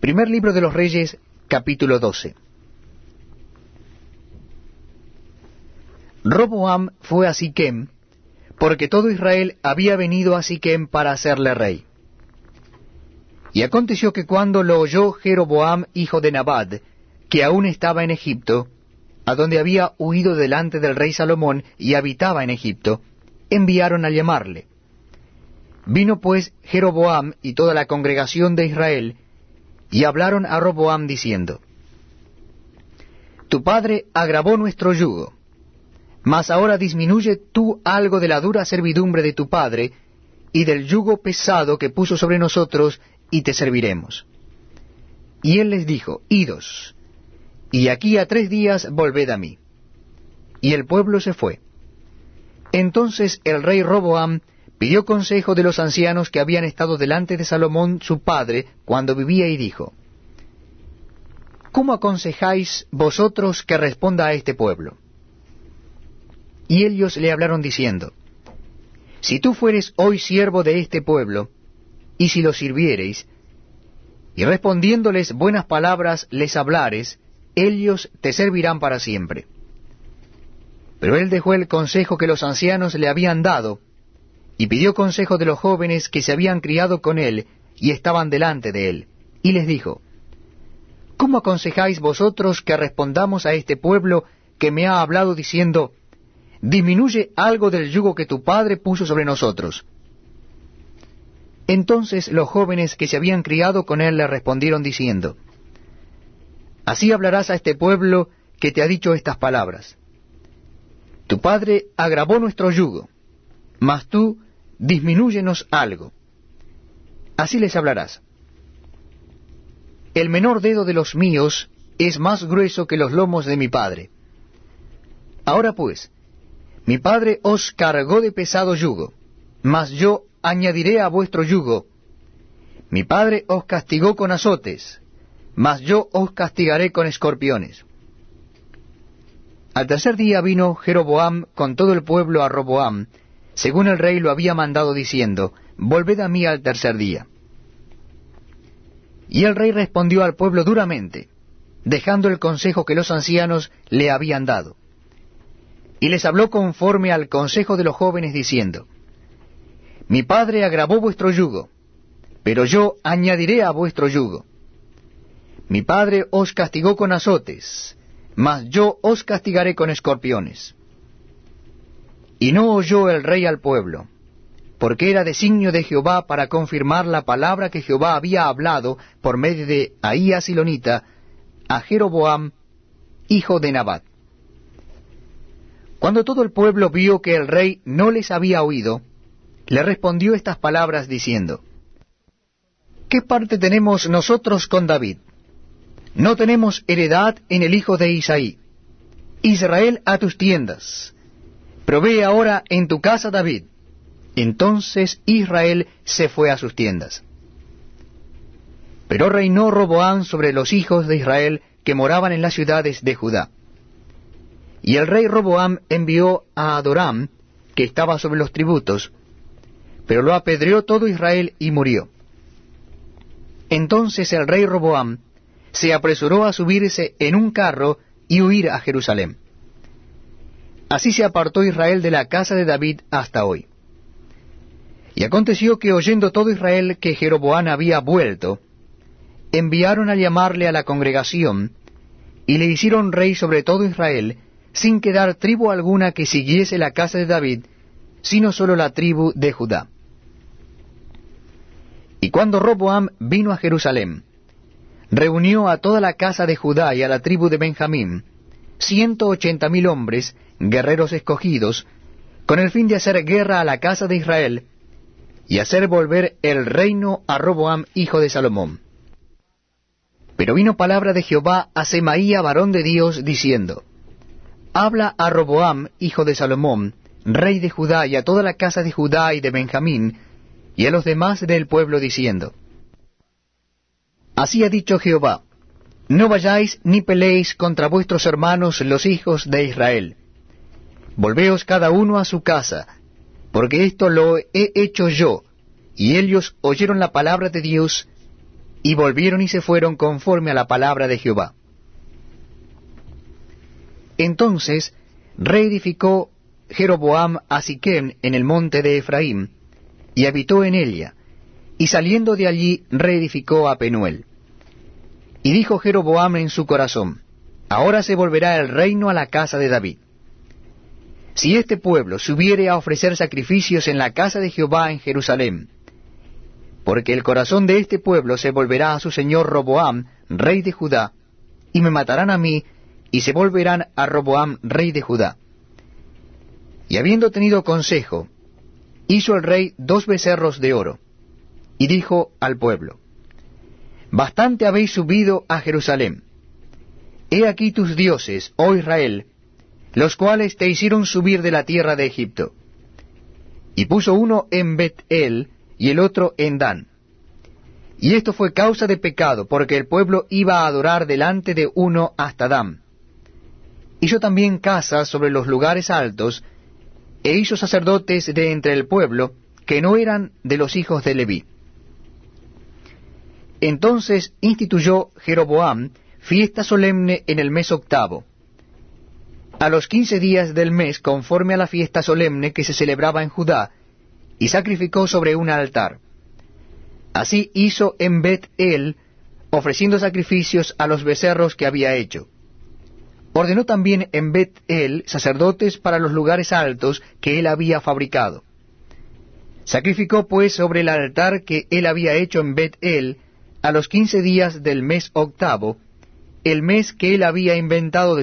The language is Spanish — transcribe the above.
Primer libro de los Reyes, capítulo 12. Roboam fue a Siquem, porque todo Israel había venido a Siquem para hacerle rey. Y aconteció que cuando lo oyó Jeroboam, hijo de Nabad, que aún estaba en Egipto, a donde había huido delante del rey Salomón y habitaba en Egipto, enviaron a llamarle. Vino pues Jeroboam y toda la congregación de Israel, y hablaron a Roboam diciendo, Tu padre agravó nuestro yugo, mas ahora disminuye tú algo de la dura servidumbre de tu padre, y del yugo pesado que puso sobre nosotros, y te serviremos. Y él les dijo, Idos, y aquí a tres días volved a mí. Y el pueblo se fue. Entonces el rey Roboam pidió consejo de los ancianos que habían estado delante de Salomón su padre cuando vivía y dijo, ¿Cómo aconsejáis vosotros que responda a este pueblo? Y ellos le hablaron diciendo, Si tú fueres hoy siervo de este pueblo, y si lo sirviereis, y respondiéndoles buenas palabras les hablares, ellos te servirán para siempre. Pero él dejó el consejo que los ancianos le habían dado, y pidió consejo de los jóvenes que se habían criado con él y estaban delante de él, y les dijo, ¿Cómo aconsejáis vosotros que respondamos a este pueblo que me ha hablado diciendo, disminuye algo del yugo que tu padre puso sobre nosotros? Entonces los jóvenes que se habían criado con él le respondieron diciendo, Así hablarás a este pueblo que te ha dicho estas palabras. Tu padre agravó nuestro yugo, mas tú disminúyenos algo. Así les hablarás. El menor dedo de los míos es más grueso que los lomos de mi padre. Ahora pues, mi padre os cargó de pesado yugo, mas yo añadiré a vuestro yugo. Mi padre os castigó con azotes, mas yo os castigaré con escorpiones. Al tercer día vino Jeroboam con todo el pueblo a Roboam, según el rey lo había mandado diciendo, Volved a mí al tercer día. Y el rey respondió al pueblo duramente, dejando el consejo que los ancianos le habían dado. Y les habló conforme al consejo de los jóvenes, diciendo, Mi padre agravó vuestro yugo, pero yo añadiré a vuestro yugo. Mi padre os castigó con azotes, mas yo os castigaré con escorpiones. Y no oyó el rey al pueblo, porque era designio de Jehová para confirmar la palabra que Jehová había hablado por medio de Ahías Silonita a Jeroboam, hijo de Nabat. Cuando todo el pueblo vio que el rey no les había oído, le respondió estas palabras diciendo, ¿Qué parte tenemos nosotros con David? No tenemos heredad en el hijo de Isaí. Israel a tus tiendas Provee ahora en tu casa David. Entonces Israel se fue a sus tiendas. Pero reinó Roboán sobre los hijos de Israel que moraban en las ciudades de Judá. Y el rey Roboam envió a Adoram, que estaba sobre los tributos, pero lo apedreó todo Israel y murió. Entonces el rey Roboam se apresuró a subirse en un carro y huir a Jerusalén. Así se apartó Israel de la casa de David hasta hoy. Y aconteció que oyendo todo Israel que Jeroboán había vuelto, enviaron a llamarle a la congregación, y le hicieron rey sobre todo Israel, sin quedar tribu alguna que siguiese la casa de David, sino sólo la tribu de Judá. Y cuando Roboam vino a Jerusalén, reunió a toda la casa de Judá y a la tribu de Benjamín, ciento ochenta mil hombres, guerreros escogidos, con el fin de hacer guerra a la casa de Israel y hacer volver el reino a Roboam, hijo de Salomón. Pero vino palabra de Jehová a Semaía, varón de Dios, diciendo, Habla a Roboam, hijo de Salomón, rey de Judá, y a toda la casa de Judá y de Benjamín, y a los demás del pueblo, diciendo, Así ha dicho Jehová, no vayáis ni peleéis contra vuestros hermanos los hijos de Israel. Volveos cada uno a su casa, porque esto lo he hecho yo. Y ellos oyeron la palabra de Dios, y volvieron y se fueron conforme a la palabra de Jehová. Entonces reedificó Jeroboam a Siquem en el monte de Efraín, y habitó en ella, y saliendo de allí reedificó a Penuel. Y dijo Jeroboam en su corazón, Ahora se volverá el reino a la casa de David. Si este pueblo subiere a ofrecer sacrificios en la casa de Jehová en Jerusalén, porque el corazón de este pueblo se volverá a su señor Roboam, rey de Judá, y me matarán a mí, y se volverán a Roboam, rey de Judá. Y habiendo tenido consejo, hizo el rey dos becerros de oro, y dijo al pueblo, Bastante habéis subido a Jerusalén. He aquí tus dioses, oh Israel, los cuales te hicieron subir de la tierra de Egipto. Y puso uno en Bet-El y el otro en Dan. Y esto fue causa de pecado, porque el pueblo iba a adorar delante de uno hasta Dan. Hizo también casas sobre los lugares altos, e hizo sacerdotes de entre el pueblo, que no eran de los hijos de Leví. Entonces instituyó Jeroboam fiesta solemne en el mes octavo, a los quince días del mes conforme a la fiesta solemne que se celebraba en Judá, y sacrificó sobre un altar. Así hizo en Bet-El, ofreciendo sacrificios a los becerros que había hecho. Ordenó también en Bet-El sacerdotes para los lugares altos que él había fabricado. Sacrificó pues sobre el altar que él había hecho en Bet-El a los quince días del mes octavo, el mes que él había inventado